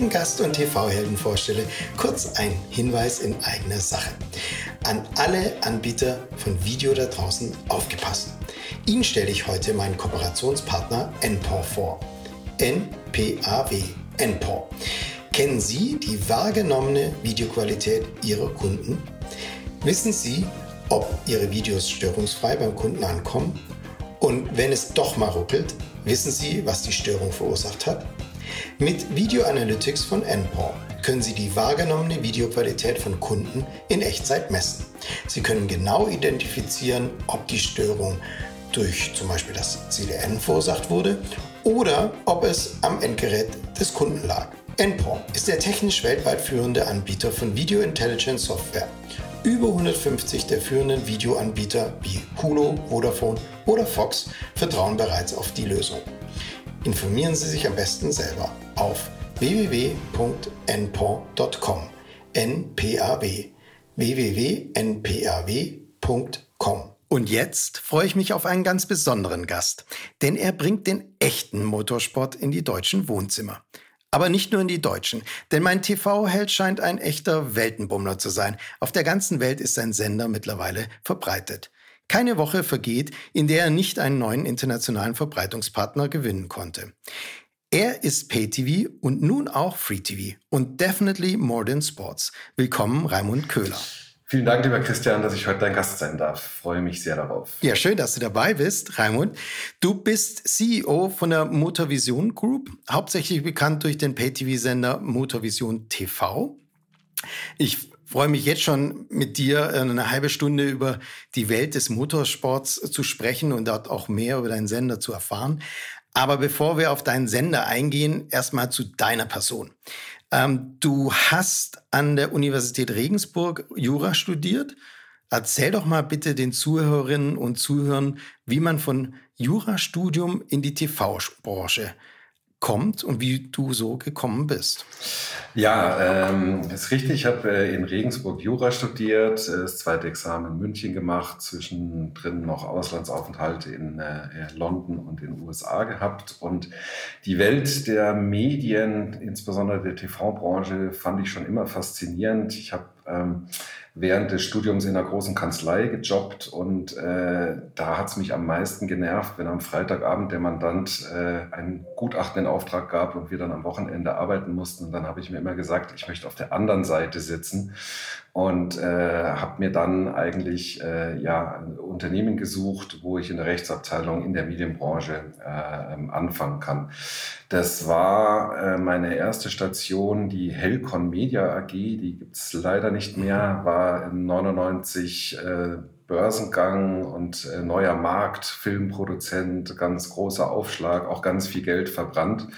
Heutigen Gast und TV-Helden vorstelle, kurz ein Hinweis in eigener Sache. An alle Anbieter von Video da draußen aufgepasst. Ihnen stelle ich heute meinen Kooperationspartner NPOR vor. NPAW, NPOR. Kennen Sie die wahrgenommene Videoqualität Ihrer Kunden? Wissen Sie, ob Ihre Videos störungsfrei beim Kunden ankommen? Und wenn es doch mal ruckelt, wissen Sie, was die Störung verursacht hat? Mit Video Analytics von NPOR können Sie die wahrgenommene Videoqualität von Kunden in Echtzeit messen. Sie können genau identifizieren, ob die Störung durch zum Beispiel das CDN verursacht wurde oder ob es am Endgerät des Kunden lag. NPOR ist der technisch weltweit führende Anbieter von Video Intelligence Software. Über 150 der führenden Videoanbieter wie Hulu, Vodafone oder Fox vertrauen bereits auf die Lösung. Informieren Sie sich am besten selber auf www.npaw.com. NPAW. www.npaw.com. Und jetzt freue ich mich auf einen ganz besonderen Gast, denn er bringt den echten Motorsport in die deutschen Wohnzimmer. Aber nicht nur in die deutschen, denn mein TV-Held scheint ein echter Weltenbummler zu sein. Auf der ganzen Welt ist sein Sender mittlerweile verbreitet. Keine Woche vergeht, in der er nicht einen neuen internationalen Verbreitungspartner gewinnen konnte. Er ist Pay-TV und nun auch Free-TV und definitely more than sports. Willkommen, Raimund Köhler. Vielen Dank, lieber Christian, dass ich heute dein Gast sein darf. Freue mich sehr darauf. Ja, schön, dass du dabei bist, Raimund. Du bist CEO von der Motorvision Group, hauptsächlich bekannt durch den Pay-TV-Sender Motorvision TV. Ich freue mich jetzt schon mit dir eine halbe Stunde über die Welt des Motorsports zu sprechen und dort auch mehr über deinen Sender zu erfahren. Aber bevor wir auf deinen Sender eingehen, erstmal zu deiner Person. Ähm, du hast an der Universität Regensburg Jura studiert. Erzähl doch mal bitte den Zuhörerinnen und Zuhörern, wie man von Jurastudium in die TV-Branche kommt und wie du so gekommen bist. Ja, ähm, ist richtig. Ich habe äh, in Regensburg Jura studiert, äh, das zweite Examen in München gemacht, zwischendrin noch Auslandsaufenthalte in äh, London und in den USA gehabt. Und die Welt der Medien, insbesondere der TV-Branche, fand ich schon immer faszinierend. Ich habe ähm, während des Studiums in einer großen Kanzlei gejobbt und äh, da hat es mich am meisten genervt, wenn am Freitagabend der Mandant äh, ein Gutachten in Auftrag gab und wir dann am Wochenende arbeiten mussten. Und dann habe ich mir immer gesagt, ich möchte auf der anderen Seite sitzen und äh, habe mir dann eigentlich äh, ja ein Unternehmen gesucht, wo ich in der Rechtsabteilung in der Medienbranche äh, anfangen kann. Das war äh, meine erste Station, die Helcon Media AG, die gibt's leider nicht mehr, war in 99 äh, Börsengang und äh, neuer Markt, Filmproduzent, ganz großer Aufschlag, auch ganz viel Geld verbrannt.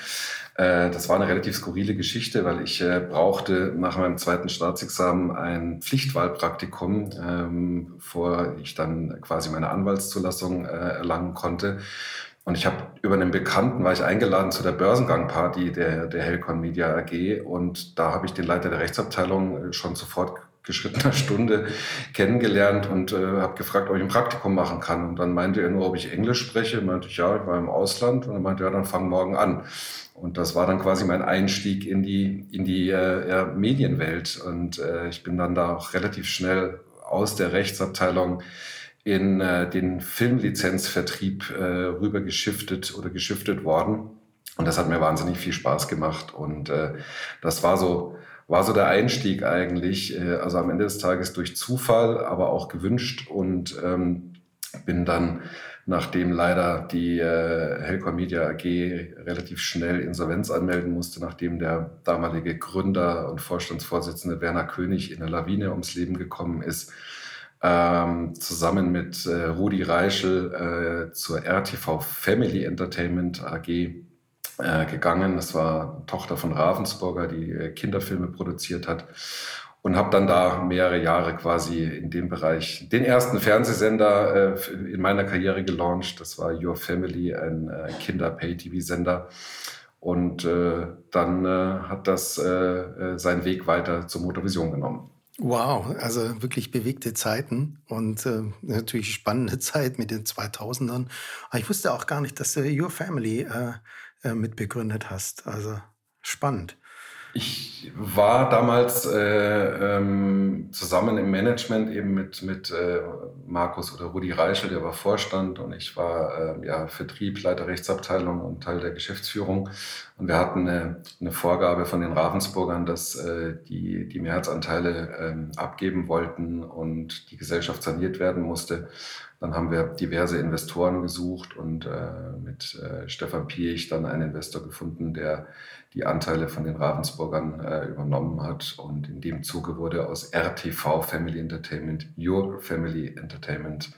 Äh, das war eine relativ skurrile Geschichte, weil ich äh, brauchte nach meinem zweiten Staatsexamen ein Pflichtwahlpraktikum, ähm, bevor ich dann quasi meine Anwaltszulassung äh, erlangen konnte. Und ich habe über einen Bekannten war ich eingeladen zu der Börsengangparty der, der Helcon Media AG und da habe ich den Leiter der Rechtsabteilung schon sofort geschrittener Stunde kennengelernt und äh, habe gefragt, ob ich ein Praktikum machen kann. Und dann meinte er nur, ob ich Englisch spreche. Meinte ich, ja, ich war im Ausland. Und er meinte, ja, dann fang morgen an. Und das war dann quasi mein Einstieg in die, in die äh, ja, Medienwelt. Und äh, ich bin dann da auch relativ schnell aus der Rechtsabteilung in äh, den Filmlizenzvertrieb äh, rüber oder geschiftet worden. Und das hat mir wahnsinnig viel Spaß gemacht. Und äh, das war so, war so der Einstieg eigentlich. Äh, also am Ende des Tages durch Zufall, aber auch gewünscht und ähm, bin dann nachdem leider die äh, Helcom Media AG relativ schnell Insolvenz anmelden musste, nachdem der damalige Gründer und Vorstandsvorsitzende Werner König in der Lawine ums Leben gekommen ist, ähm, zusammen mit äh, Rudi Reischel äh, zur RTV Family Entertainment AG äh, gegangen. Das war Tochter von Ravensburger, die äh, Kinderfilme produziert hat. und habe dann da mehrere Jahre quasi in dem Bereich den ersten Fernsehsender äh, in meiner Karriere gelauncht. Das war Your Family, ein Kinder-Pay-TV-Sender. Und dann hat das seinen Weg weiter zur Motorvision genommen. Wow, also wirklich bewegte Zeiten und natürlich spannende Zeit mit den 2000ern. Aber ich wusste auch gar nicht, dass Your Family äh, mitbegründet hast. Also spannend. Ich war damals äh, ähm, zusammen im Management eben mit, mit äh, Markus oder Rudi Reichel, der war Vorstand und ich war äh, ja, Vertrieb, Leiter Rechtsabteilung und Teil der Geschäftsführung. Und wir hatten eine, eine Vorgabe von den Ravensburgern, dass äh, die die Mehrheitsanteile ähm, abgeben wollten und die Gesellschaft saniert werden musste. Dann haben wir diverse Investoren gesucht und äh, mit äh, Stefan Piech dann einen Investor gefunden, der die Anteile von den Ravensburgern äh, übernommen hat. Und in dem Zuge wurde aus RTV Family Entertainment Your Family Entertainment.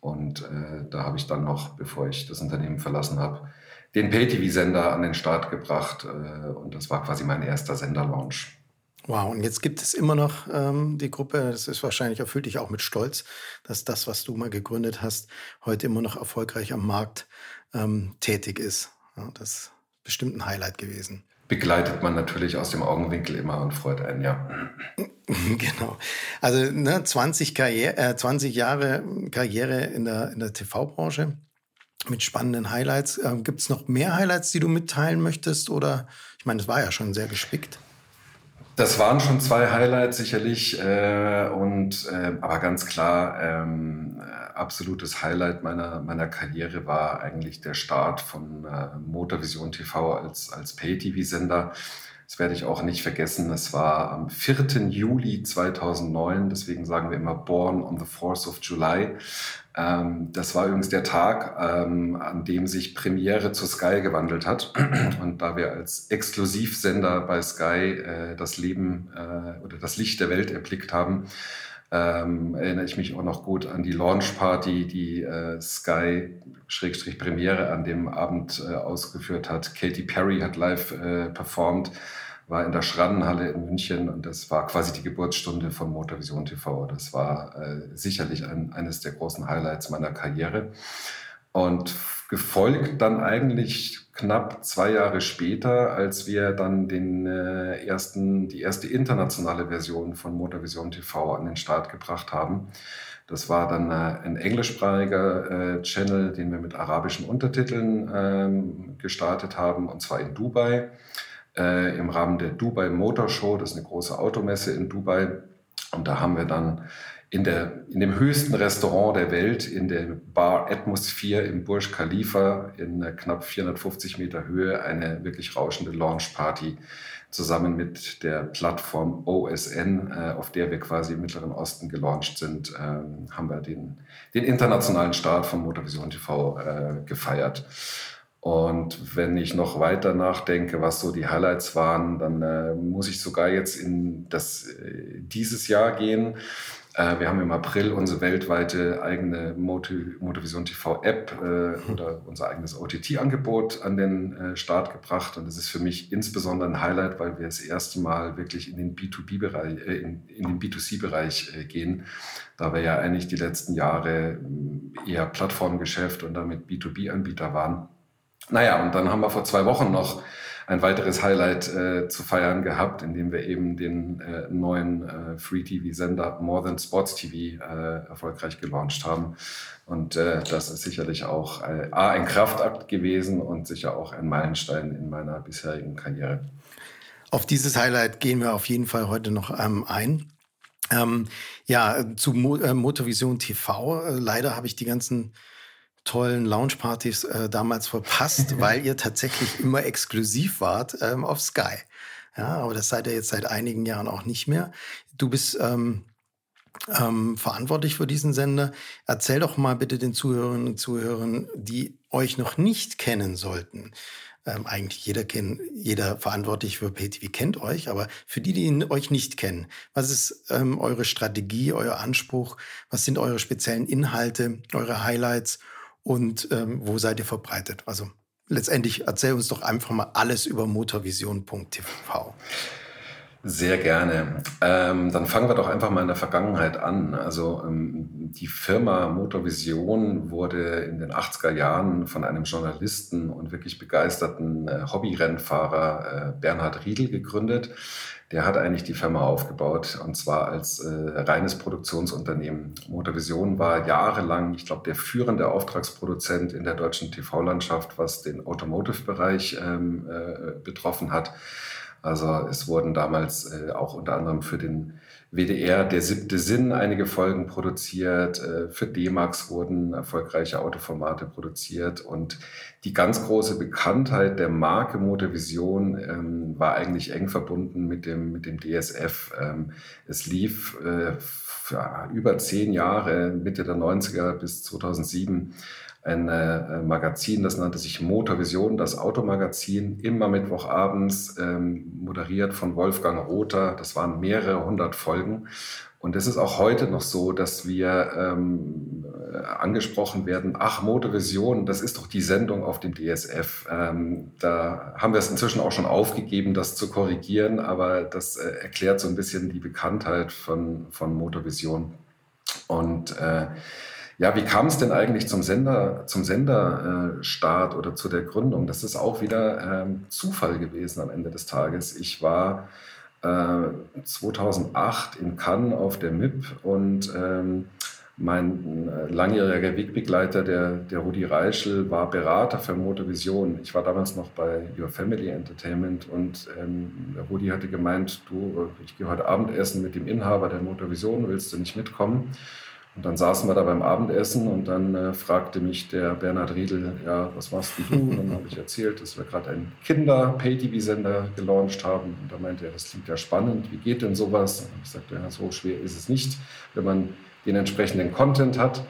Und äh, da habe ich dann noch, bevor ich das Unternehmen verlassen habe, den Pay-TV-Sender an den Start gebracht. Äh, und das war quasi mein erster Sender-Launch. Wow, und jetzt gibt es immer noch ähm, die Gruppe, das ist wahrscheinlich, erfüllt dich auch mit Stolz, dass das, was du mal gegründet hast, heute immer noch erfolgreich am Markt ähm, tätig ist. Ja, das ist bestimmt ein Highlight gewesen begleitet man natürlich aus dem Augenwinkel immer und freut einen, ja. Genau. Also ne, 20, Karriere, äh, 20 Jahre Karriere in der, in der TV-Branche mit spannenden Highlights. Ähm, Gibt es noch mehr Highlights, die du mitteilen möchtest? Oder ich meine, es war ja schon sehr gespickt. Das waren schon zwei Highlights sicherlich äh, und äh, aber ganz klar ähm, absolutes Highlight meiner meiner Karriere war eigentlich der Start von äh, Motorvision TV als als Pay-TV-Sender. Das werde ich auch nicht vergessen. Es war am 4. Juli 2009, deswegen sagen wir immer Born on the 4th of July. Ähm, das war übrigens der Tag, ähm, an dem sich Premiere zu Sky gewandelt hat. Und da wir als Exklusivsender bei Sky äh, das Leben äh, oder das Licht der Welt erblickt haben, ähm, erinnere ich mich auch noch gut an die Launch Party, die äh, Sky Premiere an dem Abend äh, ausgeführt hat. Katy Perry hat live äh, performt war in der Schrannenhalle in München und das war quasi die Geburtsstunde von Motorvision TV. Das war äh, sicherlich ein, eines der großen Highlights meiner Karriere. Und gefolgt dann eigentlich knapp zwei Jahre später, als wir dann den äh, ersten, die erste internationale Version von Motorvision TV an den Start gebracht haben. Das war dann äh, ein englischsprachiger äh, Channel, den wir mit arabischen Untertiteln ähm, gestartet haben, und zwar in Dubai äh, im Rahmen der Dubai Motor Show. Das ist eine große Automesse in Dubai. Und da haben wir dann in, der, in dem höchsten Restaurant der Welt, in der Bar Atmosphere im Burj Khalifa in knapp 450 Meter Höhe, eine wirklich rauschende Launch Party zusammen mit der Plattform OSN, äh, auf der wir quasi im Mittleren Osten gelauncht sind, ähm, haben wir den, den internationalen Start von Motorvision TV äh, gefeiert. Und wenn ich noch weiter nachdenke, was so die Highlights waren, dann äh, muss ich sogar jetzt in das äh, dieses Jahr gehen. Äh, wir haben im April unsere weltweite eigene Motovision TV App äh, oder unser eigenes OTT-Angebot an den äh, Start gebracht. Und das ist für mich insbesondere ein Highlight, weil wir das erste Mal wirklich in den B2B-Bereich, äh, in, in, den B2C-Bereich äh, gehen. Da wir ja eigentlich die letzten Jahre eher Plattformgeschäft und damit B2B-Anbieter waren naja, und dann haben wir vor zwei Wochen noch ein weiteres Highlight äh, zu feiern gehabt, indem wir eben den äh, neuen äh, Free-TV-Sender More Than Sports TV äh, erfolgreich gelauncht haben. Und äh, das ist sicherlich auch äh, A, ein Kraftakt gewesen und sicher auch ein Meilenstein in meiner bisherigen Karriere. Auf dieses Highlight gehen wir auf jeden Fall heute noch ähm, ein. Ähm, ja, zu Mo Motorvision TV. Leider habe ich die ganzen tollen Loungepartys äh, damals verpasst, weil ihr tatsächlich immer exklusiv wart ähm, auf Sky. Ja, aber das seid ihr jetzt seit einigen Jahren auch nicht mehr. Du bist ähm, ähm, verantwortlich für diesen Sender. Erzähl doch mal bitte den Zuhörerinnen und Zuhörern, die euch noch nicht kennen sollten. Ähm, eigentlich jeder kennt, jeder verantwortlich für PayTV kennt euch, aber für die, die ihn, euch nicht kennen, was ist ähm, eure Strategie, euer Anspruch? Was sind eure speziellen Inhalte, eure Highlights? Und ähm, wo seid ihr verbreitet? Also letztendlich erzähl uns doch einfach mal alles über motorvision.tv. Sehr gerne. Ähm, dann fangen wir doch einfach mal in der Vergangenheit an. Also ähm, die Firma Motorvision wurde in den 80er Jahren von einem Journalisten und wirklich begeisterten äh, Hobbyrennfahrer äh, Bernhard Riedel gegründet. Der hat eigentlich die Firma aufgebaut und zwar als äh, reines Produktionsunternehmen. Motorvision war jahrelang, ich glaube, der führende Auftragsproduzent in der deutschen TV-Landschaft, was den Automotive-Bereich ähm, äh, betroffen hat. Also es wurden damals äh, auch unter anderem für den WDR Der siebte Sinn einige Folgen produziert, äh, für D-Max wurden erfolgreiche Autoformate produziert und die ganz große Bekanntheit der Marke Motorvision ähm, war eigentlich eng verbunden mit dem, mit dem DSF. Ähm, es lief äh, über zehn Jahre, Mitte der 90er bis 2007, ein äh, Magazin, das nannte sich Motorvision, das Automagazin, immer Mittwochabends, ähm, moderiert von Wolfgang Rother. Das waren mehrere hundert Folgen. Und es ist auch heute noch so, dass wir ähm, äh, angesprochen werden, ach, Motorvision, das ist doch die Sendung auf dem DSF. Ähm, da haben wir es inzwischen auch schon aufgegeben, das zu korrigieren, aber das äh, erklärt so ein bisschen die Bekanntheit von, von Motorvision. Und äh, ja, wie kam es denn eigentlich zum Sender, zum Senderstart äh, oder zu der Gründung? Das ist auch wieder ähm, Zufall gewesen am Ende des Tages. Ich war äh, 2008 in Cannes auf der MIP und ähm, mein äh, langjähriger Wegbegleiter, der, der Rudi Reischel, war Berater für Motorvision. Ich war damals noch bei Your Family Entertainment und ähm, Rudi hatte gemeint, du, ich gehe heute Abendessen mit dem Inhaber der Motorvision, willst du nicht mitkommen? Und dann saßen wir da beim Abendessen und dann äh, fragte mich der Bernhard Riedel, ja, was machst du? Und dann habe ich erzählt, dass wir gerade einen Kinder-Pay-TV-Sender gelauncht haben. Und da meinte er, das klingt ja spannend, wie geht denn sowas? Und ich sagte, ja, so schwer ist es nicht, wenn man den entsprechenden Content hat.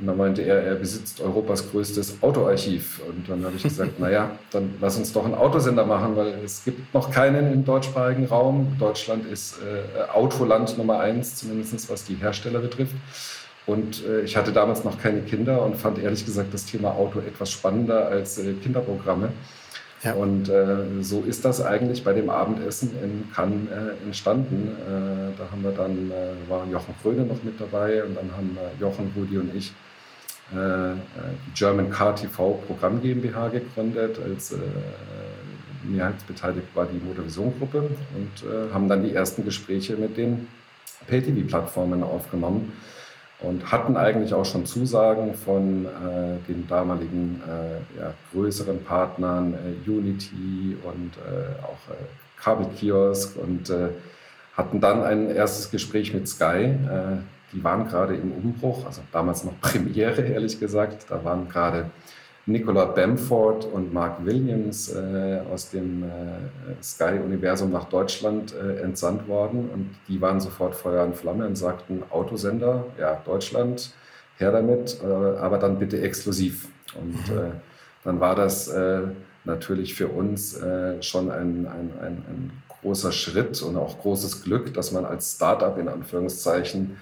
Und dann meinte er, er besitzt Europas größtes Autoarchiv. Und dann habe ich gesagt, naja, dann lass uns doch einen Autosender machen, weil es gibt noch keinen im deutschsprachigen Raum. Deutschland ist äh, Autoland Nummer eins, zumindest was die Hersteller betrifft. Und äh, ich hatte damals noch keine Kinder und fand ehrlich gesagt das Thema Auto etwas spannender als äh, Kinderprogramme. Ja. Und äh, so ist das eigentlich bei dem Abendessen in Cannes äh, entstanden. Äh, da haben wir dann, äh, war Jochen Kröne noch mit dabei und dann haben Jochen, Rudi und ich die German Car TV Programm GmbH gegründet. Als mehrheitsbeteiligt war die Motorvision-Gruppe und haben dann die ersten Gespräche mit den Pay-TV-Plattformen aufgenommen und hatten eigentlich auch schon Zusagen von äh, den damaligen äh, ja, größeren Partnern äh, Unity und äh, auch äh, Kabelkiosk und äh, hatten dann ein erstes Gespräch mit Sky. die waren gerade im Umbruch, also damals noch Premiere, ehrlich gesagt. Da waren gerade Nicola Bamford und Mark Williams äh, aus dem äh, Sky-Universum nach Deutschland äh, entsandt worden. Und die waren sofort Feuer und Flamme und sagten, Autosender, ja, Deutschland, her damit, äh, aber dann bitte exklusiv. Und mhm. Äh, dann war das äh, natürlich für uns schon ein, ein, ein, ein großer Schritt und auch großes Glück, dass man als Startup in Anführungszeichen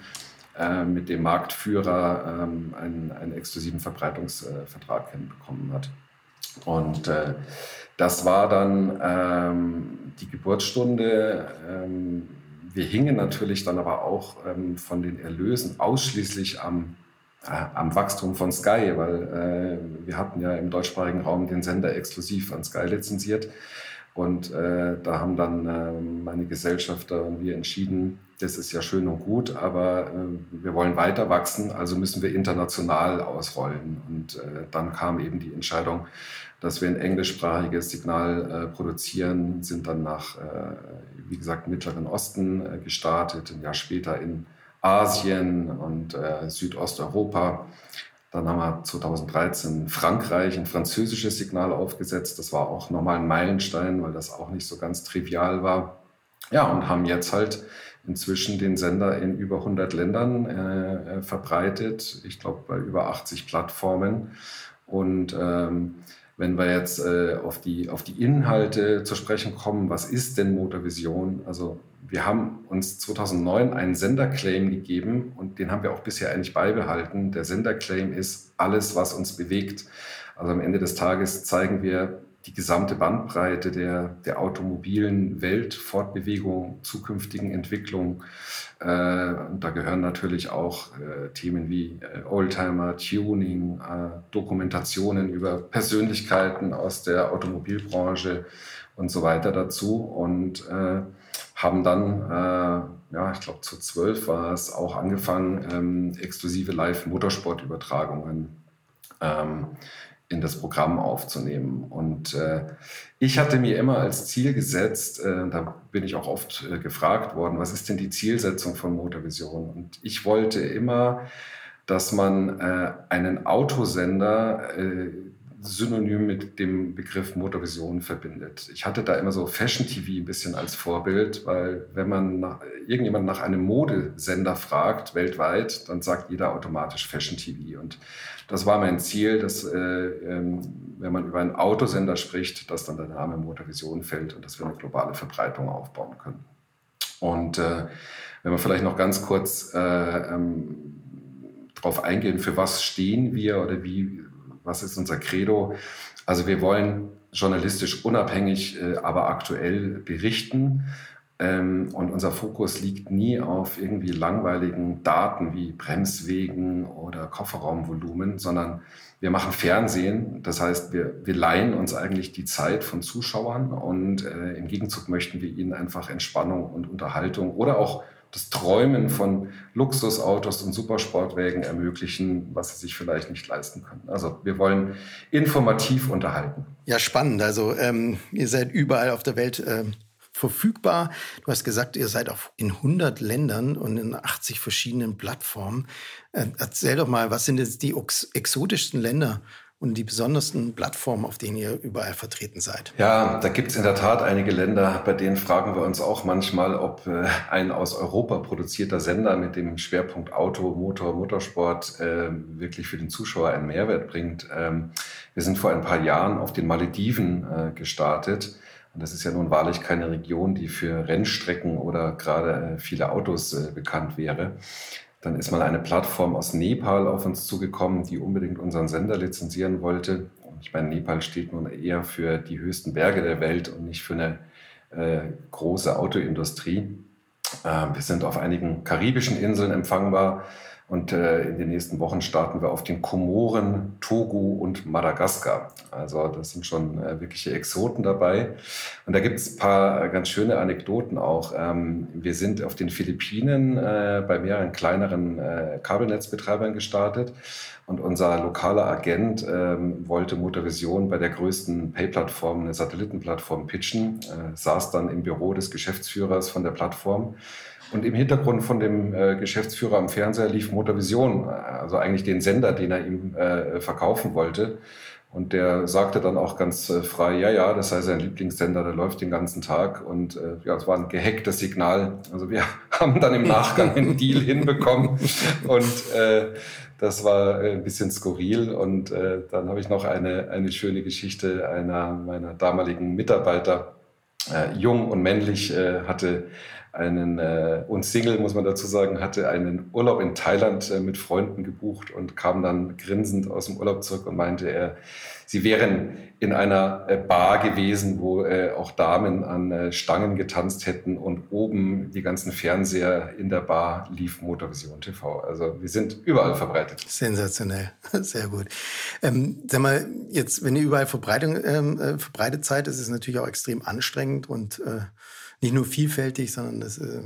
äh, mit dem Marktführer ähm, einen, einen, exklusiven Verbreitungsvertrag hinbekommen hat. Und äh, das war dann ähm, die Geburtsstunde. Ähm, wir hingen natürlich dann aber auch ähm, von den Erlösen ausschließlich am, äh, am Wachstum von Sky, weil äh, wir hatten ja im deutschsprachigen Raum den Sender exklusiv an Sky lizenziert. Und äh, da haben dann äh, meine Gesellschafter und wir entschieden, das ist ja schön und gut, aber äh, wir wollen weiter wachsen, also müssen wir international ausrollen. Und äh, dann kam eben die Entscheidung, dass wir ein englischsprachiges Signal äh, produzieren, sind dann nach, äh, wie gesagt, Mittleren Osten äh, gestartet, ein Jahr später in Asien und äh, Südosteuropa dann haben wir 2013 Frankreich ein französisches Signal aufgesetzt. Das war auch nochmal ein Meilenstein, weil das auch nicht so ganz trivial war. Ja, und haben jetzt halt inzwischen den Sender in über 100 Ländern äh, verbreitet. Ich glaube, bei über 80 Plattformen. Und ähm, wenn wir jetzt äh, auf, die, auf die Inhalte zu sprechen kommen, was ist denn Motorvision? Also wir haben uns 2009 einen Senderclaim gegeben und den haben wir auch bisher eigentlich beibehalten. Der Senderclaim ist alles, was uns bewegt. Also am Ende des Tages zeigen wir die gesamte Bandbreite der, der automobilen Welt, Fortbewegung, zukünftigen Entwicklung. Äh, da gehören natürlich auch äh, Themen wie äh, Oldtimer, Tuning, äh, Dokumentationen über Persönlichkeiten aus der Automobilbranche und so weiter dazu. Und haben dann, ja, ich glaube zu zwölf war es, auch angefangen, ähm, exklusive Live-Motorsport-Übertragungen ähm, in das Programm aufzunehmen. Und äh, ich hatte mir immer als Ziel gesetzt, äh, da bin ich auch oft äh, gefragt worden, was ist denn die Zielsetzung von Motorvision? Und ich wollte immer, dass man äh, einen Autosender äh, synonym mit dem Begriff Motorvision verbindet. Ich hatte da immer so Fashion TV ein bisschen als Vorbild, weil wenn man nach, irgendjemand nach einem Modesender fragt weltweit, dann sagt jeder automatisch Fashion TV. Und das war mein Ziel, dass äh, ähm, wenn man über einen Autosender spricht, dass dann der Name Motorvision fällt und dass wir eine globale Verbreitung aufbauen können. Und äh, wenn wir vielleicht noch ganz kurz äh, ähm, darauf eingehen, für was stehen wir oder wie was ist unser Credo? Also wir wollen journalistisch unabhängig, äh, aber aktuell berichten. Ähm, und unser Fokus liegt nie auf irgendwie langweiligen Daten wie Bremswegen oder Kofferraumvolumen, sondern wir machen Fernsehen. Das heißt, wir, wir leihen uns eigentlich die Zeit von Zuschauern und äh, im Gegenzug möchten wir ihnen einfach Entspannung und Unterhaltung oder auch das Träumen von Luxusautos und Supersportwägen ermöglichen, was sie sich vielleicht nicht leisten können. Also wir wollen informativ unterhalten. Ja, spannend. Also ähm, ihr seid überall auf der Welt ähm, verfügbar. Du hast gesagt, ihr seid auch in 100 Ländern und in 80 verschiedenen Plattformen. Äh, erzähl doch mal, was sind jetzt die exotischsten Länder, und die besondersten Plattformen, auf denen ihr überall vertreten seid? Ja, da gibt es in der Tat einige Länder, bei denen fragen wir uns auch manchmal, ob äh, ein aus Europa produzierter Sender mit dem Schwerpunkt Auto, Motor, Motorsport äh, wirklich für den Zuschauer einen Mehrwert bringt. Ähm, wir sind vor ein paar Jahren auf den Malediven äh, gestartet. Und das ist ja nun wahrlich keine Region, die für Rennstrecken oder gerade äh, viele Autos äh, bekannt wäre. Dann ist mal eine Plattform aus Nepal auf uns zugekommen, die unbedingt unseren Sender lizenzieren wollte. Ich meine, Nepal steht nun eher für die höchsten Berge der Welt und nicht für eine äh, große Autoindustrie. Äh, wir sind auf einigen karibischen Inseln empfangbar. Und äh, in den nächsten Wochen starten wir auf den Komoren, Togo und Madagaskar. Also das sind schon äh, wirkliche Exoten dabei. Und da gibt es ein paar äh, ganz schöne Anekdoten auch. Ähm, wir sind auf den Philippinen äh, bei mehreren kleineren äh, Kabelnetzbetreibern gestartet. Und unser lokaler Agent ähm, wollte Motorvision bei der größten Pay-Plattform, eine Satellitenplattform, pitchen, äh, saß dann im Büro des Geschäftsführers von der Plattform und im Hintergrund von dem äh, Geschäftsführer am Fernseher lief Motorvision, also eigentlich den Sender, den er ihm äh, verkaufen wollte. Und der sagte dann auch ganz äh, frei, ja, ja, das sei sein Lieblingssender, der läuft den ganzen Tag. Und äh, ja, es war ein gehacktes Signal. Also wir haben dann im Nachgang einen Deal hinbekommen. Und äh, das war äh, ein bisschen skurril. Und äh, dann habe ich noch eine, eine schöne Geschichte einer meiner damaligen Mitarbeiter, äh, jung und männlich, äh, hatte einen äh, und Single, muss man dazu sagen, hatte einen Urlaub in Thailand äh, mit Freunden gebucht und kam dann grinsend aus dem Urlaub zurück und meinte, er, sie wären in einer äh, Bar gewesen, wo äh, auch Damen an äh, Stangen getanzt hätten und oben die ganzen Fernseher in der Bar lief Motorvision TV. Also wir sind überall verbreitet. Sensationell, sehr gut. Ähm, sag mal, jetzt, wenn ihr überall Verbreitung, ähm, äh, verbreitet seid, ist es natürlich auch extrem anstrengend und äh, nicht nur vielfältig, sondern das, äh,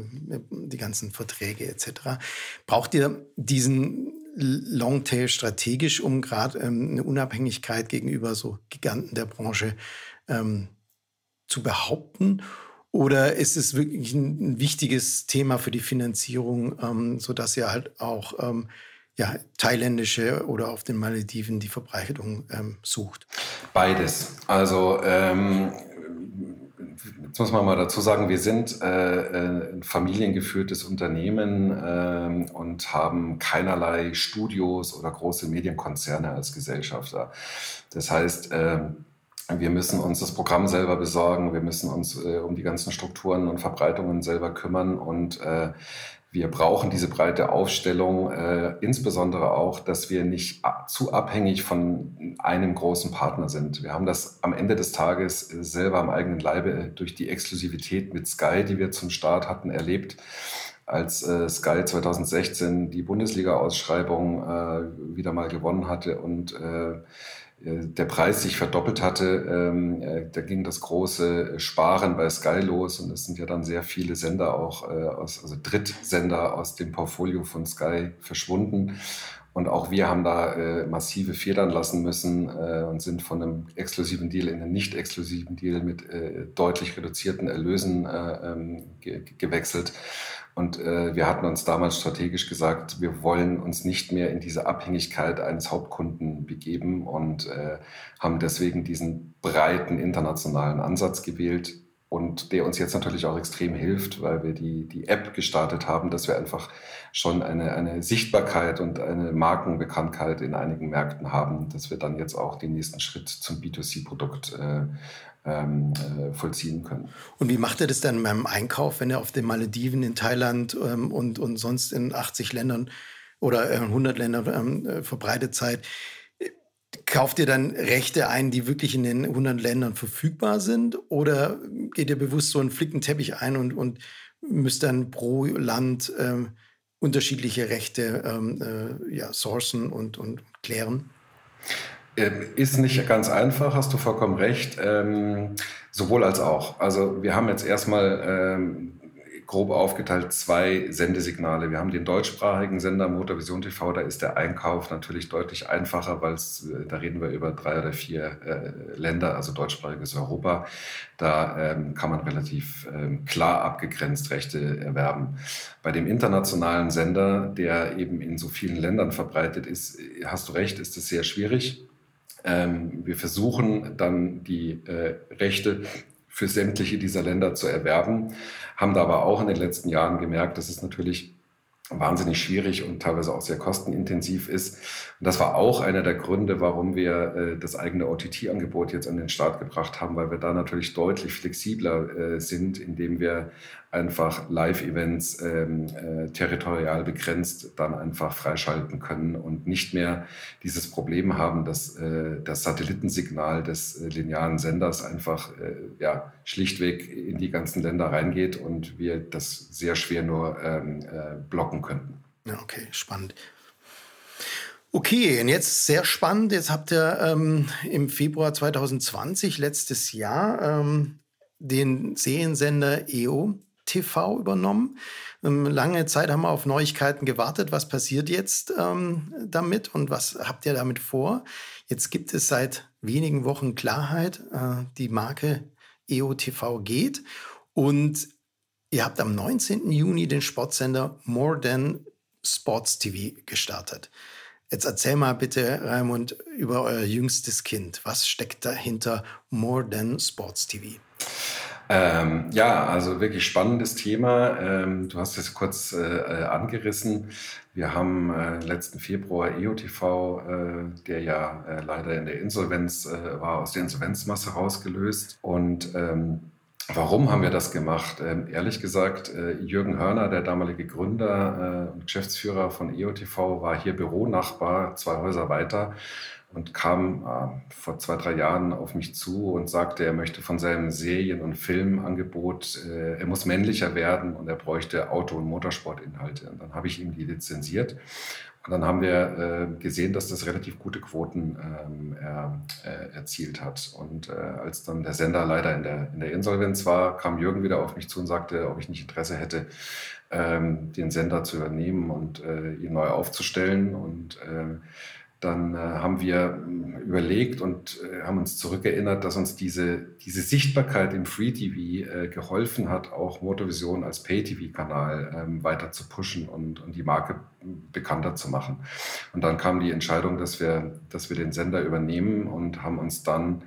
die ganzen Verträge etc. Braucht ihr diesen Longtail strategisch, um gerade ähm, eine Unabhängigkeit gegenüber so Giganten der Branche ähm, zu behaupten? Oder ist es wirklich ein, wichtiges Thema für die Finanzierung, ähm, sodass ihr halt auch ähm, ja, thailändische oder auf den Malediven die Verbreitung ähm, sucht? Beides. Also ähm, Jetzt muss man mal dazu sagen, wir sind äh, äh ein familiengeführtes Unternehmen äh, und haben keinerlei Studios oder große Medienkonzerne als Gesellschafter. Das heißt, äh, wir müssen uns das Programm selber besorgen, wir müssen uns äh, um die ganzen Strukturen und Verbreitungen selber kümmern und äh, wir brauchen diese breite Aufstellung, äh, insbesondere auch, dass wir nicht zu abhängig von einem großen Partner sind. Wir haben das am Ende des Tages äh, selber am eigenen Leibe durch die Exklusivität mit Sky, die wir zum Start hatten, erlebt. Als äh, Sky 2016 die Bundesliga-Ausschreibung äh, wieder mal gewonnen hatte und äh, äh, der Preis sich verdoppelt hatte, ähm, äh, da ging das große Sparen bei Sky los und es sind ja dann sehr viele Sender auch äh, aus, also Drittsender aus dem Portfolio von Sky verschwunden. Und auch wir haben da äh, massive Federn lassen müssen äh, und sind von einem exklusiven Deal in einen nicht exklusiven Deal mit äh, deutlich reduzierten Erlösen ähm, ge gewechselt. Und äh, wir hatten uns damals strategisch gesagt, wir wollen uns nicht mehr in diese Abhängigkeit eines Hauptkunden begeben und äh, haben deswegen diesen breiten internationalen Ansatz gewählt und der uns jetzt natürlich auch extrem hilft, weil wir die, die App gestartet haben, dass wir einfach schon eine, eine Sichtbarkeit und eine Markenbekanntheit in einigen Märkten haben, dass wir dann jetzt auch den nächsten Schritt zum B2C-Produkt äh, ähm, äh, vollziehen können. Und wie macht er das dann beim Einkauf, wenn er auf den Malediven, in Thailand ähm, und, und sonst in 80 Ländern oder äh, 100 Ländern ähm, äh, verbreitet seid? Kauft ihr dann Rechte ein, die wirklich in den 100 Ländern verfügbar sind? Oder geht ihr bewusst so einen Flickenteppich ein und, und müsst dann pro Land ähm, unterschiedliche Rechte ähm, äh, ja, sourcen und, und klären? Ähm, ist nicht ganz einfach, hast du vollkommen recht. Ähm, sowohl als auch. Also wir haben jetzt erstmal ähm, grob aufgeteilt zwei Sendesignale. Wir haben den deutschsprachigen Sender Motorvision TV, da ist der Einkauf natürlich deutlich einfacher, weil äh, da reden wir über drei oder vier äh, Länder, also deutschsprachiges Europa. Da ähm, kann man relativ ähm, klar abgegrenzt Rechte erwerben. Bei dem internationalen Sender, der eben in so vielen Ländern verbreitet ist, hast du recht, ist es sehr schwierig. Ähm, wir versuchen dann die äh, Rechte für sämtliche dieser Länder zu erwerben, haben da aber auch in den letzten Jahren gemerkt, dass es natürlich wahnsinnig schwierig und teilweise auch sehr kostenintensiv ist. Und das war auch einer der Gründe, warum wir äh, das eigene OTT-Angebot jetzt an den Start gebracht haben, weil wir da natürlich deutlich flexibler äh, sind, indem wir einfach Live-Events ähm, äh, territorial begrenzt dann einfach freischalten können und nicht mehr dieses Problem haben, dass äh, das Satellitensignal des äh, linearen Senders einfach äh, ja, schlichtweg in die ganzen Länder reingeht und wir das sehr schwer nur ähm, äh, blocken könnten. Ja, okay, spannend. Okay, und jetzt sehr spannend. Jetzt habt ihr ähm, im Februar 2020, letztes Jahr, ähm, den Seriensender EO TV übernommen. Ähm, lange Zeit haben wir auf Neuigkeiten gewartet. Was passiert jetzt ähm, damit und was habt ihr damit vor? Jetzt gibt es seit wenigen Wochen Klarheit. Äh, die Marke EOTV geht und ihr habt am 19. Juni den Sportsender More Than Sports TV gestartet. Jetzt erzähl mal bitte, Raimund, über euer jüngstes Kind. Was steckt dahinter More Than Sports TV? Ähm, ja, also wirklich spannendes Thema. Ähm, du hast es kurz äh, äh, angerissen. Wir haben äh, letzten Februar EOTV, äh, der ja äh, leider in der Insolvenz äh, war, aus der Insolvenzmasse rausgelöst. Und ähm, warum haben wir das gemacht? Ähm, ehrlich gesagt, Jürgen Hörner, der damalige Gründer und Geschäftsführer von EOTV, war hier Büronachbar, zwei Häuser weiter und kam äh, vor zwei, drei Jahren auf mich zu und sagte, er möchte von seinem Serien- und Filmangebot, äh, er muss männlicher werden und er bräuchte Auto- und Motorsportinhalte. Und dann habe ich ihm die lizenziert. Und dann haben wir äh, gesehen, dass das relativ gute Quoten ähm, er, äh, erzielt hat. Und äh, als dann der Sender leider in der, in der Insolvenz war, kam Jürgen wieder auf mich zu und sagte, ob ich nicht Interesse hätte, ähm, den Sender zu übernehmen und äh, ihn neu aufzustellen. Und äh, dann äh, haben wir äh, überlegt und äh, haben uns zurückerinnert, dass uns diese, diese Sichtbarkeit im Free TV äh, geholfen hat, auch Motorvision als Pay-TV-Kanal ähm, weiter zu pushen und, und die Marke bekannter zu machen. Und dann kam die Entscheidung, dass wir, dass wir den Sender übernehmen und haben uns dann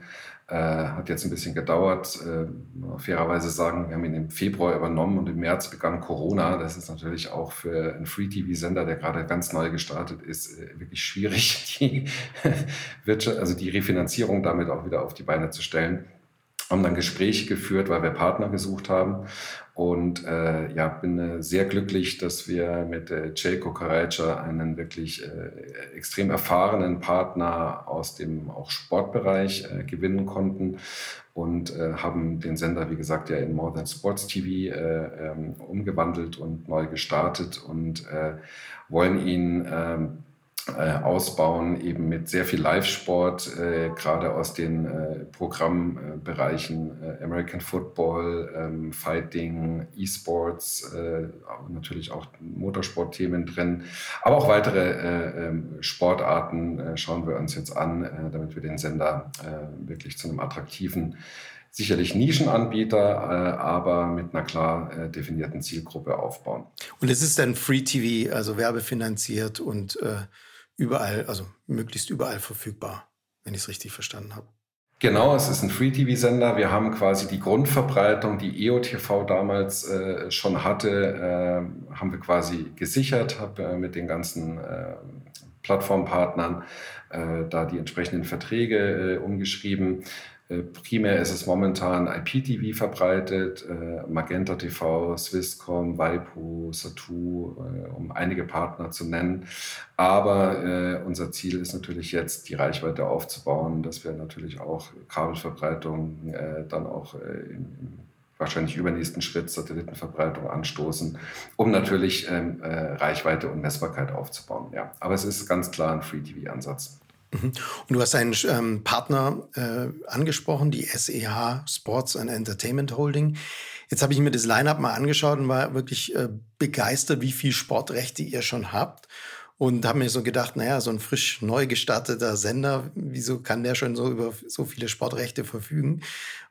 äh, hat jetzt ein bisschen gedauert. Äh, fairerweise sagen, wir haben ihn im Februar übernommen und im März begann Corona. Das ist natürlich auch für einen Free-TV-Sender, der gerade ganz neu gestartet ist, äh, wirklich schwierig, die, Wirtschaft, also die Refinanzierung damit auch wieder auf die Beine zu stellen. Haben dann Gespräche geführt, weil wir Partner gesucht haben. Und äh, ja, bin äh, sehr glücklich, dass wir mit äh, Jay Kokaraja einen wirklich äh, extrem erfahrenen Partner aus dem auch Sportbereich äh, gewinnen konnten und äh, haben den Sender, wie gesagt, ja in More Than Sports TV äh, ähm, umgewandelt und neu gestartet und wollen ihn ähm, äh, ausbauen, eben mit sehr viel Live-Sport, äh, gerade aus den äh, Programmbereichen äh, American Football, ähm, Fighting, E-Sports, äh, natürlich auch Motorsportthemen drin, aber auch weitere äh, ähm, Sportarten schauen wir uns jetzt an, damit wir den Sender wirklich zu einem attraktiven sicherlich Nischenanbieter, aber mit einer klar definierten Zielgruppe aufbauen. Und es ist dann Free TV, also werbefinanziert und überall, also möglichst überall verfügbar, wenn ich es richtig verstanden habe. Genau, es ist ein Free-TV-Sender. Wir haben quasi die Grundverbreitung, die EOTV damals äh, schon hatte, äh, haben wir quasi gesichert, habe äh, mit den ganzen äh, Plattformpartnern äh, da die entsprechenden Verträge äh, umgeschrieben. Äh, primär ist es momentan IPTV verbreitet, äh, Magenta TV, Swisscom, Waipu, Satu, äh, um einige Partner zu nennen. Aber unser Ziel ist natürlich jetzt, die Reichweite aufzubauen, dass wir natürlich auch Kabelverbreitung dann auch im wahrscheinlich übernächsten Schritt Satellitenverbreitung anstoßen, um natürlich ähm, Reichweite und Messbarkeit aufzubauen. Ja, aber es ist ganz klar ein Free-TV-Ansatz. Mhm. Und du hast einen ähm, Partner äh, angesprochen, die SEH Sports and Entertainment Holding. Jetzt habe ich mir das Line-up mal angeschaut und war wirklich äh, begeistert, wie viel Sportrechte ihr schon habt. Und habe mir so gedacht, naja, so ein frisch neu gestarteter Sender, wieso kann der schon so über so viele Sportrechte verfügen?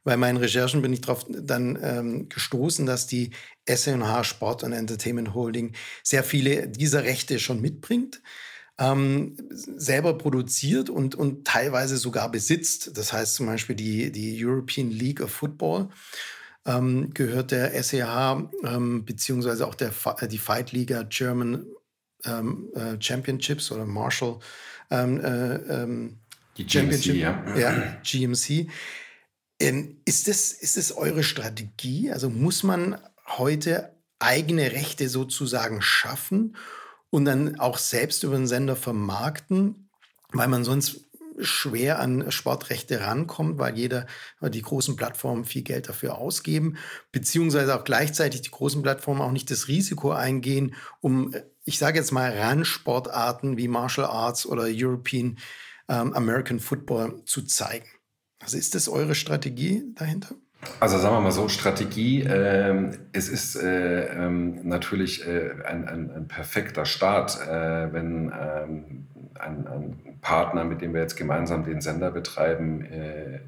Bei meinen Recherchen bin ich darauf dann ähm, gestoßen, dass die SNH Sport and Entertainment Holding sehr viele dieser Rechte schon mitbringt ähm, selber produziert und, und teilweise sogar besitzt. Das heißt zum Beispiel die, die European League of Football ähm, gehört der SEH ähm, beziehungsweise auch der, die Fight Liga German ähm, äh, Championships oder Marshall ähm, äh, ähm, die GMC, ja. ja GMC. Ist, das, ist das eure Strategie? Also muss man heute eigene Rechte sozusagen schaffen? Und dann auch selbst über den Sender vermarkten, weil man sonst schwer an Sportrechte rankommt, weil jeder, die großen Plattformen viel Geld dafür ausgeben, beziehungsweise auch gleichzeitig die großen Plattformen auch nicht das Risiko eingehen, um, ich sage jetzt mal, Randsportarten wie Martial Arts oder European ähm, American Football zu zeigen. Also ist das eure Strategie dahinter? Also sagen wir mal so, Strategie, äh, es ist äh, ähm, natürlich äh, ein, ein, ein, perfekter Start, äh, wenn ähm, ein, ein, Partner, mit dem wir jetzt gemeinsam den Sender betreiben, äh,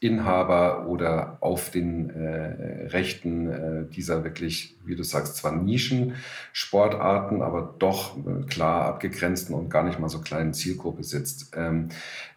Inhaber oder auf den äh, Rechten äh, dieser wirklich, wie du sagst, zwar Nischen-Sportarten, aber doch äh, klar abgegrenzten und gar nicht mal so kleinen Zielgruppe sitzt. Ähm,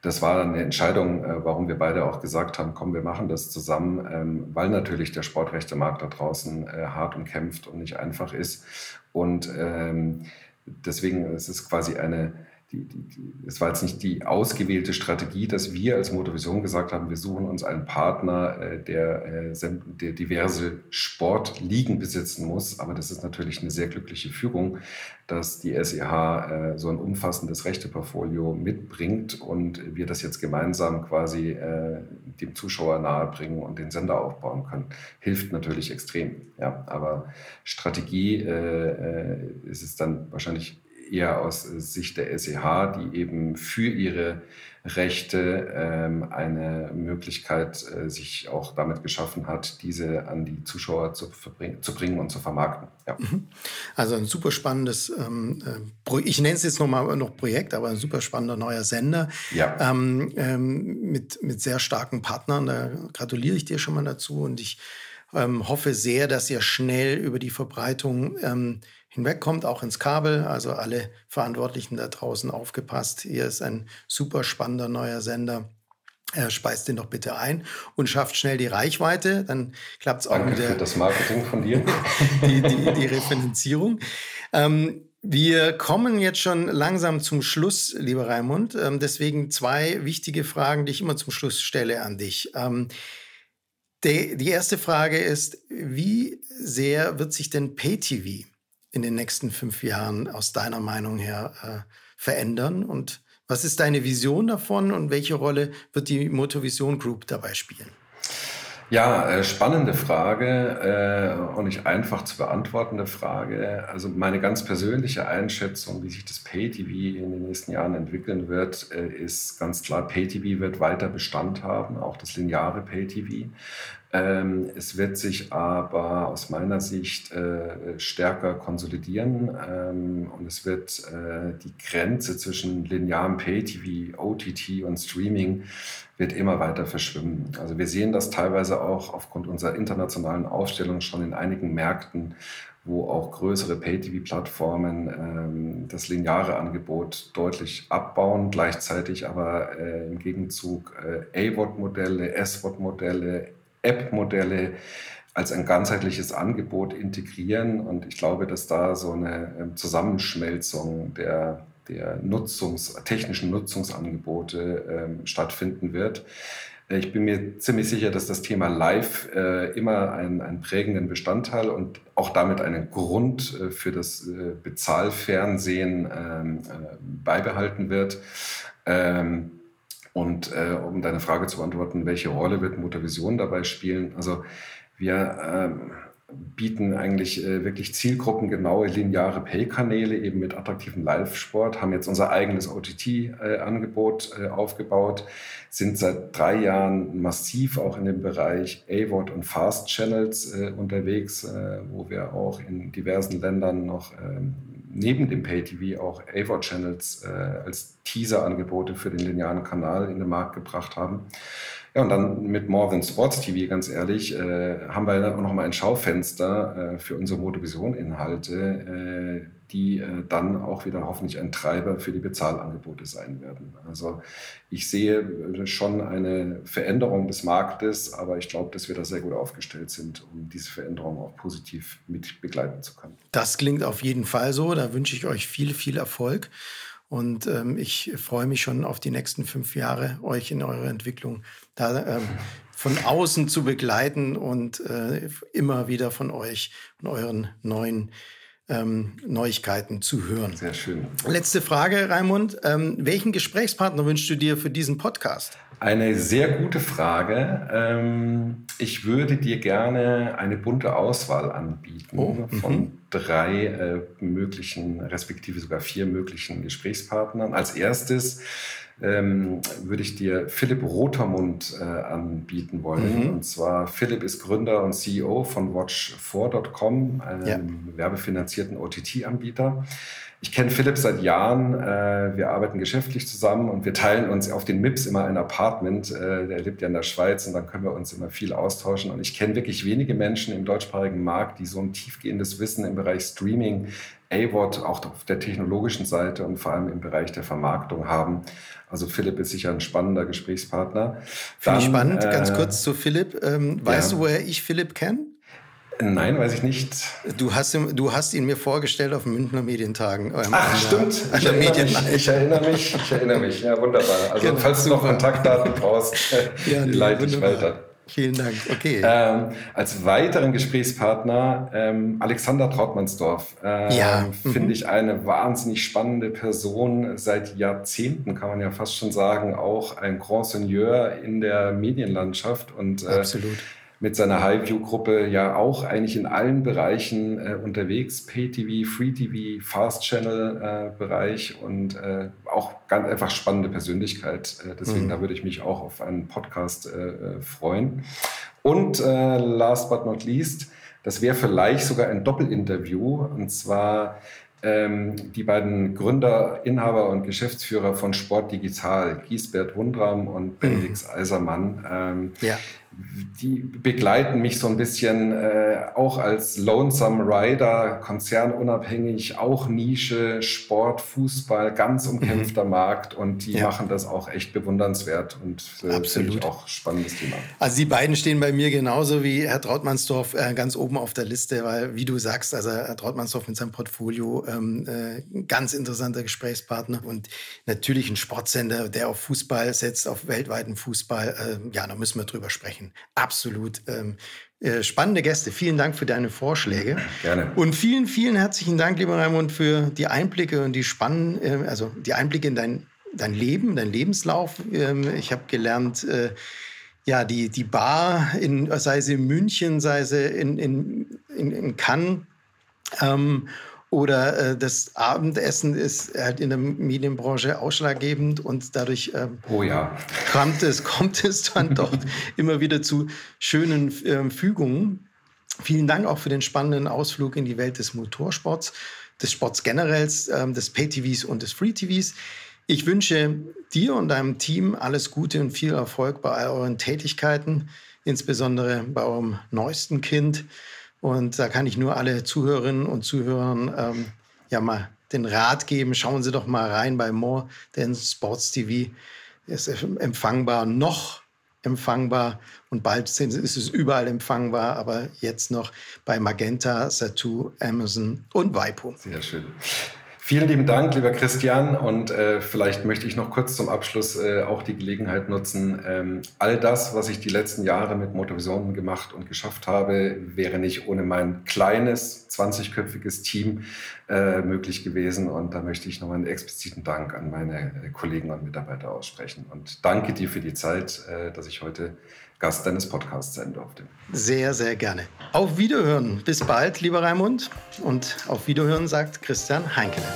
das war dann eine Entscheidung, äh, warum wir beide auch gesagt haben, komm, wir machen das zusammen, ähm, weil natürlich der Sportrechtemarkt da draußen äh, hart umkämpft und nicht einfach ist. Und ähm, deswegen ist es quasi eine die, die, die, es war jetzt nicht die ausgewählte Strategie, dass wir als Motivation gesagt haben, wir suchen uns einen Partner, äh, der, äh, der diverse Sportligen besitzen muss. Aber das ist natürlich eine sehr glückliche Fügung, dass die SEH äh, so ein umfassendes Rechteportfolio mitbringt und wir das jetzt gemeinsam quasi dem Zuschauer nahebringen und den Sender aufbauen können. Hilft natürlich extrem. Ja, aber Strategie ist es dann wahrscheinlich eher aus Sicht der SEH, die eben für ihre Rechte ähm, eine Möglichkeit äh, sich auch damit geschaffen hat, diese an die Zuschauer zu, zu bringen und zu vermarkten. Ja. Mhm. Also ein super spannendes, ähm, äh, ich nenne es jetzt nochmal noch Projekt, aber ein super spannender neuer Sender ja. ähm, ähm, mit, mit sehr starken Partnern. Da gratuliere ich dir schon mal dazu und ich ähm, hoffe sehr, dass ihr schnell über die Verbreitung ähm, hinwegkommt, auch ins Kabel. Also alle Verantwortlichen da draußen aufgepasst. Hier ist ein super spannender neuer Sender. Er speist den doch bitte ein und schafft schnell die Reichweite. Dann klappt es auch Danke mit der, für das Marketing von dir. die, die, die Referenzierung. Ähm, wir kommen jetzt schon langsam zum Schluss, lieber Raimund. Ähm, deswegen zwei wichtige Fragen, die ich immer zum Schluss stelle an dich. Ähm, Die, die erste Frage ist, wie sehr wird sich denn Pay-TV in den nächsten fünf Jahren aus deiner Meinung her äh, verändern? Und was ist deine Vision davon und welche Rolle wird die Motovision Group dabei spielen? Ja, äh, spannende Frage äh, und nicht einfach zu beantwortende Frage. Also meine ganz persönliche Einschätzung, wie sich das Pay-TV in den nächsten Jahren entwickeln wird, äh, ist ganz klar, Pay-TV wird weiter Bestand haben, auch das lineare Pay-TV. Ähm, es wird sich aber aus meiner Sicht äh, stärker konsolidieren ähm, und es wird äh, die Grenze zwischen linearem Pay-TV, OTT und Streaming wird immer weiter verschwimmen. Also wir sehen das teilweise auch aufgrund unserer internationalen Aufstellung schon in einigen Märkten, wo auch größere Pay-TV-Plattformen ähm, das lineare Angebot deutlich abbauen, gleichzeitig aber äh, im Gegenzug äh, AVOD-Modelle, SVOD-Modelle, App-Modelle als ein ganzheitliches Angebot integrieren. Und ich glaube, dass da so eine ähm, Zusammenschmelzung der, der Nutzungs-, technischen Nutzungsangebote ähm, stattfinden wird. Ich bin mir ziemlich sicher, dass das Thema Live äh, immer einen, einen, prägenden Bestandteil und auch damit einen Grund äh, für das äh, Bezahlfernsehen ähm, äh, beibehalten wird. Ähm, und äh, um deine Frage zu beantworten, welche Rolle wird Motorvision dabei spielen? Also wir ähm, bieten eigentlich äh, wirklich zielgruppengenaue lineare Pay-Kanäle eben mit attraktivem Live-Sport, haben jetzt unser eigenes OTT-Angebot äh, äh, aufgebaut, sind seit drei Jahren massiv auch in dem Bereich AVOD und Fast Channels äh, unterwegs, äh, wo wir auch in diversen Ländern noch ähm, neben dem Pay-TV auch AVOD-Channels äh, als Teaser-Angebote für den linearen Kanal in den Markt gebracht haben. Ja, und dann mit More Than Sports TV, ganz ehrlich, äh, haben wir auch noch mal ein Schaufenster äh, für unsere Motovision-Inhalte, äh, die äh, dann auch wieder hoffentlich ein Treiber für die Bezahlangebote sein werden. Also ich sehe äh, schon eine Veränderung des Marktes, aber ich glaube, dass wir da sehr gut aufgestellt sind, um diese Veränderung auch positiv mit begleiten zu können. Das klingt auf jeden Fall so. Da wünsche ich euch viel, viel Erfolg. Und ähm, ich freue mich schon auf die nächsten fünf Jahre, euch in eurer Entwicklung da ähm, von außen zu begleiten und äh, immer wieder von euch und euren neuen ähm, Neuigkeiten zu hören. Sehr schön. Letzte Frage, Raimund. Ähm, welchen Gesprächspartner wünschst du dir für diesen Podcast? Eine sehr gute Frage. Ähm, ich würde dir gerne eine bunte Auswahl anbieten oh, von mhm. drei äh, möglichen, respektive sogar vier möglichen Gesprächspartnern. Als erstes ähm, würde ich dir Philipp Rotermund äh, anbieten wollen. Mhm. Und zwar Philipp ist Gründer und CEO von Watch4.com, einem ja. werbefinanzierten OTT-Anbieter. Ich kenne Philipp seit Jahren. Äh, wir arbeiten geschäftlich zusammen und wir teilen uns auf den MIPS immer ein Apartment. Äh, der lebt ja in der Schweiz und dann können wir uns immer viel austauschen. Und ich kenne wirklich wenige Menschen im deutschsprachigen Markt, die so ein tiefgehendes Wissen im Bereich Streaming, AWOT, auch auf der technologischen Seite und vor allem im Bereich der Vermarktung haben. Also Philipp ist sicher ein spannender Gesprächspartner. Finde ich spannend. Äh, Ganz kurz zu Philipp. Ähm, weißt ja. du, woher ich Philipp kenne? Nein, weiß ich nicht. Du hast, du hast ihn mir vorgestellt auf Münchner Medientagen. Ähm, Ach, stimmt. Ich, erinnere mich, ich erinnere mich. Ich erinnere mich. Ja, wunderbar. Also, genau, falls du noch Kontaktdaten brauchst, ja, nee, leite ich weiter. Vielen Dank. Okay. Ähm, als weiteren Gesprächspartner ähm, Alexander Trautmannsdorf. Ähm, ja. Mhm. Finde ich eine wahnsinnig spannende Person. Seit Jahrzehnten kann man ja fast schon sagen, auch ein Grand Seigneur in der Medienlandschaft. Und, äh, Absolut mit seiner Highview-Gruppe ja auch eigentlich in allen Bereichen äh, unterwegs. Pay-TV, Free-TV, Fast-Channel-Bereich äh, und äh, auch ganz einfach spannende Persönlichkeit. Äh, deswegen, mhm. da würde ich mich auch auf einen Podcast äh, äh, freuen. Und last but not least, das wäre vielleicht sogar ein Doppelinterview. Und zwar ähm, die beiden Gründer, Inhaber und Geschäftsführer von Sport Digital, Giesbert Wundram und Benedix mhm. Eisermann. Ähm, ja die begleiten mich so ein bisschen äh, auch als Lonesome Rider, konzernunabhängig, auch Nische, Sport, Fußball, ganz umkämpfter mhm. Markt und die ja. machen das auch echt bewundernswert und äh, Absolut. auch spannendes Thema. Also die beiden stehen bei mir genauso wie Herr Trautmannsdorf äh, ganz oben auf der Liste, weil wie du sagst, also Herr Trautmannsdorf mit seinem Portfolio ähm, äh, ganz interessanter Gesprächspartner und natürlich ein Sportsender, der auf Fußball setzt, auf weltweiten Fußball. Äh, ja, da müssen wir drüber sprechen. Absolut. Ähm, äh, spannende Gäste. Vielen Dank für deine Vorschläge. Gerne. Und vielen, vielen herzlichen Dank, lieber Raimund, für die Einblicke und die Spannen, äh, also die Einblicke in dein, dein Leben, dein Lebenslauf. Ähm, ich habe gelernt, äh, ja, die, die Bar, in, sei es in München, sei es in, in, in, in Cannes. Ähm, oder äh, das Abendessen ist halt in der Medienbranche ausschlaggebend und dadurch ähm, oh ja. kommt, es, kommt es dann doch immer wieder zu schönen äh, Fügungen. Vielen Dank auch für den spannenden Ausflug in die Welt des Motorsports, des Sports generell, ähm, des Pay-TVs und des Free-TVs. Ich wünsche dir und deinem Team alles Gute und viel Erfolg bei all euren Tätigkeiten, insbesondere bei eurem neuesten Kind. Und da kann ich nur alle Zuhörerinnen und Zuhörern ähm, ja mal den Rat geben, schauen Sie doch mal rein bei More, denn Sports TV ist empfangbar, noch empfangbar und bald ist es überall empfangbar, aber jetzt noch bei Magenta, Satu, Amazon und Waipo. Sehr schön. Vielen lieben Dank, lieber Christian. Und äh, vielleicht möchte ich noch kurz zum Abschluss äh, auch die Gelegenheit nutzen. Ähm, all das, was ich die letzten Jahre mit Motorvisionen gemacht und geschafft habe, wäre nicht ohne mein kleines, 20-köpfiges Team äh, möglich gewesen. Und da möchte ich noch einen expliziten Dank an meine äh, Kollegen und Mitarbeiter aussprechen. Und danke dir für die Zeit, äh, dass ich heute Gast deines Podcasts sein durfte. Sehr, sehr gerne. Auf Wiederhören. Bis bald, lieber Raimund. Und auf Wiederhören sagt Christian Heinkele.